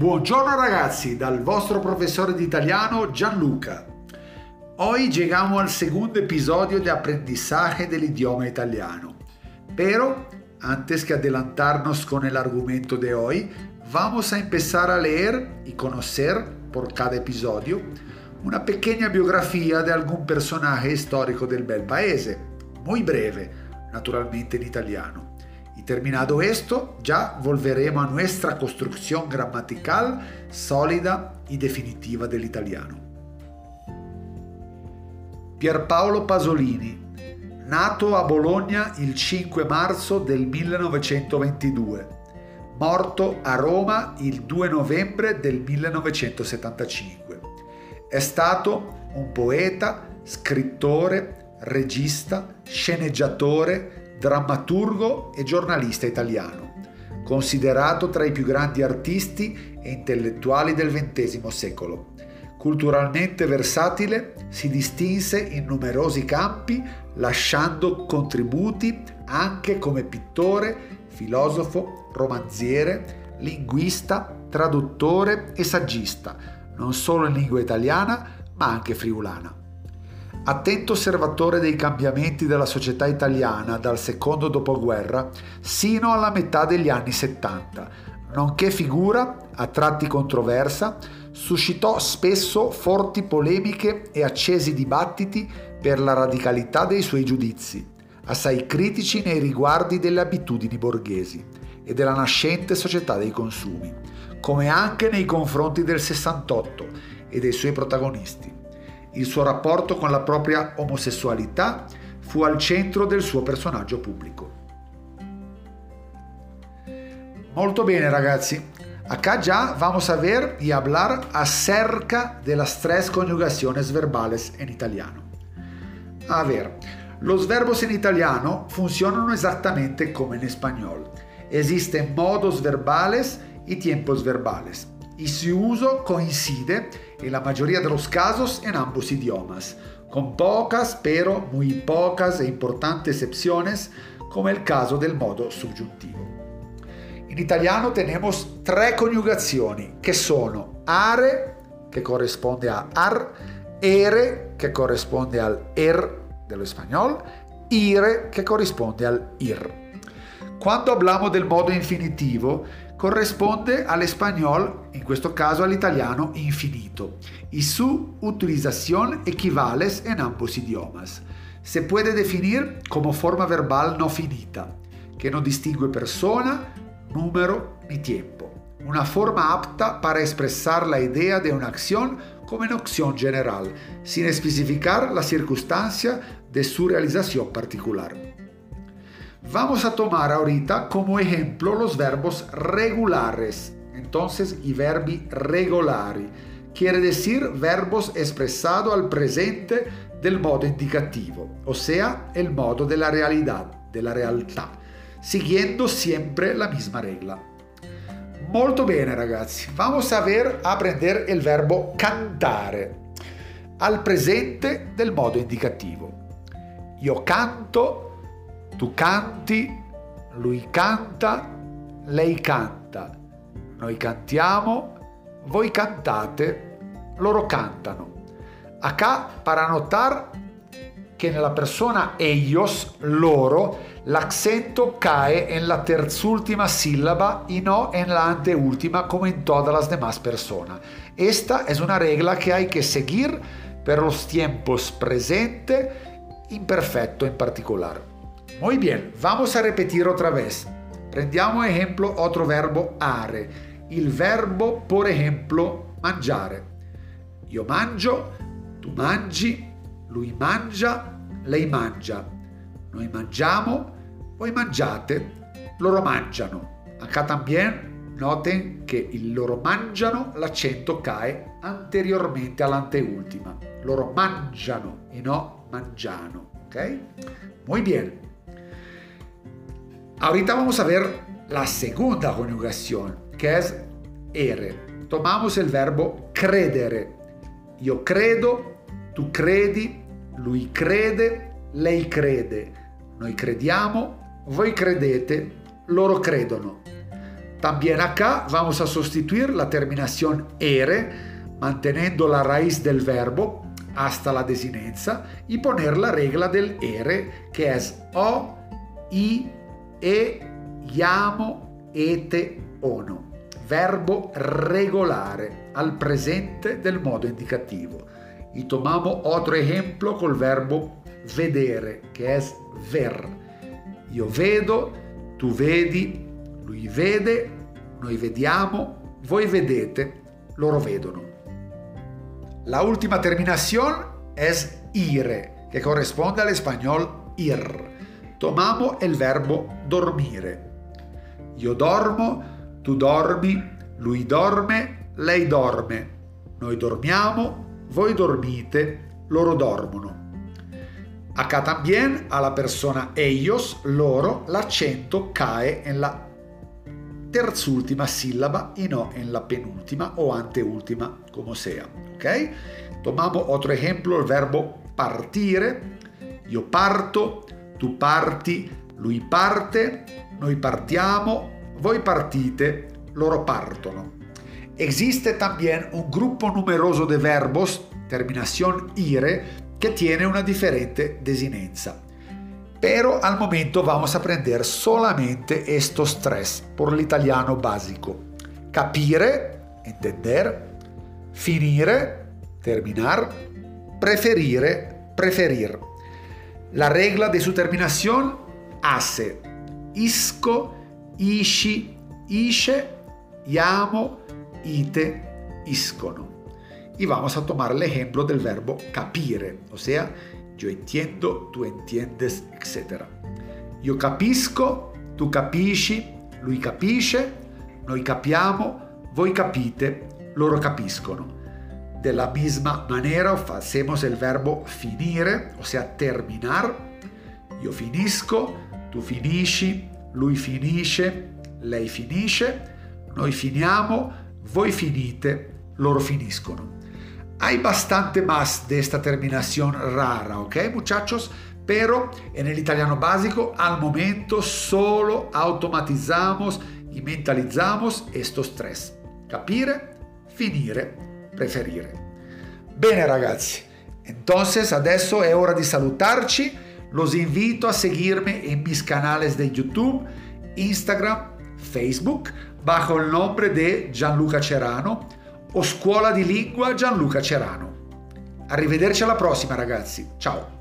Buongiorno ragazzi, dal vostro professore di italiano Gianluca. Hoy llegamos al segundo episodio de aprendizaje del idioma italiano. Pero, antes que adelantarnos con el argumento de hoy, vamos a empezar a leer y conocer por cada episodio una pequeña biografía de algún personaje histórico del bel paese, muy breve, naturalmente en italiano. Terminado esto, ya volveremos a nuestra construcción gramatical sólida y definitiva del italiano. Pierpaolo Pasolini, nato a Bologna il 5 marzo del 1922, morto a Roma il 2 novembre del 1975. È stato un poeta, scrittore, regista, sceneggiatore, drammaturgo e giornalista italiano, considerato tra i più grandi artisti e intellettuali del XX secolo. Culturalmente versatile, si distinse in numerosi campi, lasciando contributi anche come pittore, filosofo, romanziere, linguista, traduttore e saggista, non solo in lingua italiana, ma anche friulana. Attento osservatore dei cambiamenti della società italiana dal secondo dopoguerra sino alla metà degli anni 70, nonché figura, a tratti controversa, suscitò spesso forti polemiche e accesi dibattiti per la radicalità dei suoi giudizi, assai critici nei riguardi delle abitudini borghesi e della nascente società dei consumi come anche nei confronti del 68 e dei suoi protagonisti. Il suo rapporto con la propria omosessualità fu al centro del suo personaggio pubblico. Molto bene ragazzi, acá ya vamos a ver y hablar acerca de las tres conjugaciones verbales en italiano. A ver, los verbos en italiano funcionan exactamente como en español. Existen modos verbales y tiempos verbales, y su uso coincide en la mayoría de los casos en ambos idiomas, con pocas pero muy pocas e importantes excepciones, como el caso del modo subjuntivo. In italiano tenemos tre coniugazioni che sono are, che corrisponde a ar, ere, che corrisponde al er dello spagnolo, ire, che corrisponde al ir. Quando hablamos del modo infinitivo, corresponde al español, en questo caso al italiano infinito, y su utilización equivale en ambos idiomas. Se puede definir como forma verbal no finita, que no distingue persona, número ni tiempo. Una forma apta para expresar la idea de una acción como una acción general, sin especificar la circunstancia de su realización particular. Vamos a tomar ahorita como ejemplo los verbos regulares. Entonces, y verbi regolari. Quiere decir verbos expresados al presente del modo indicativo, o sea, el modo de la realidad, de la realtà, siguiendo siempre la misma regla. Molto bene ragazzi, vamos a ver aprender el verbo cantare al presente del modo indicativo. Io canto tu canti, lui canta, lei canta, noi cantiamo, voi cantate, loro cantano. Acá para notar que nella persona ellos, loro, l'accento cae en la terzultima sílaba y no en la anteúltima como en todas las demás personas. Esta es una regla que hay que seguir per los tiempos presente, imperfecto en particular. Muy bien, vamos a repetir otra vez. Prendiamo ejemplo otro verbo are. Il verbo, por ejemplo, mangiare. Io mangio, tu mangi, lui mangia, lei mangia. Noi mangiamo, voi mangiate, loro mangiano. Acá también noten che il loro mangiano l'accento cae anteriormente all'anteultima. Loro mangiano e no mangiano. Ok? Muy bien. Ahorita vamos a ver la segunda conjugación, que es ere. Tomamos el verbo credere. Io credo, tu credi, lui crede, lei crede. Noi crediamo, voi credete, loro credono. También acá vamos a sustituir la terminación ere, manteniendo la raíz del verbo hasta la desinenza y poner la regla del ere que es o, i, e, llamo, ete, ono. Verbo regolare al presente del modo indicativo. Y tomamos otro ejemplo col verbo vedere, che è ver. Io vedo, tu vedi, lui vede, noi vediamo, voi vedete, loro vedono. La última terminación es ire, que corresponde al español ir. Tomamos el verbo dormire. Io dormo, tu dormi, lui dorme, lei dorme. Noi dormiamo, voi dormite, loro dormono. Acá también a la persona ellos, loro, l'accento cae en la terzultima sílaba y no en la penúltima o anteúltima, como sea. ¿Ok? Tomamos otro ejemplo, el verbo partire. Io parto, tu parti, lui parte, noi partiamo, voi partite, loro partono. Existe también un grupo numeroso de verbos, terminación ire, que tiene una diferente desinenza. Pero al momento vamos a aprender solamente estos tres por el italiano básico. Capire, entender, finire, terminar, preferire, preferir. La regla de su terminación hace isco, ishi, isce, llamo, ite, iscono. Y vamos a tomar el ejemplo del verbo capire, o sea, yo entiendo, tu entiendes, etc. Io capisco, tu capisci, lui capisce, noi capiamo, voi capite, loro capiscono. De la misma manera hacemos el verbo finire, o sea, terminar. Io finisco, tu finisci, lui finisce, lei finisce, noi finiamo, voi finite, loro finiscono. Hay bastante más de esta terminación rara, ¿ok muchachos? Pero en el italiano básico al momento solo automatizamos y mentalizamos estos tres. Capire, finire, preferire. Bene ragazzi, entonces adesso è ora di salutarci. Los invito a seguirme en mis canales de YouTube, Instagram, Facebook, bajo el nombre de Gianluca Cerano o Scuola di Lingua Gianluca Cerano. Arrivederci alla prossima ragazzi, ciao!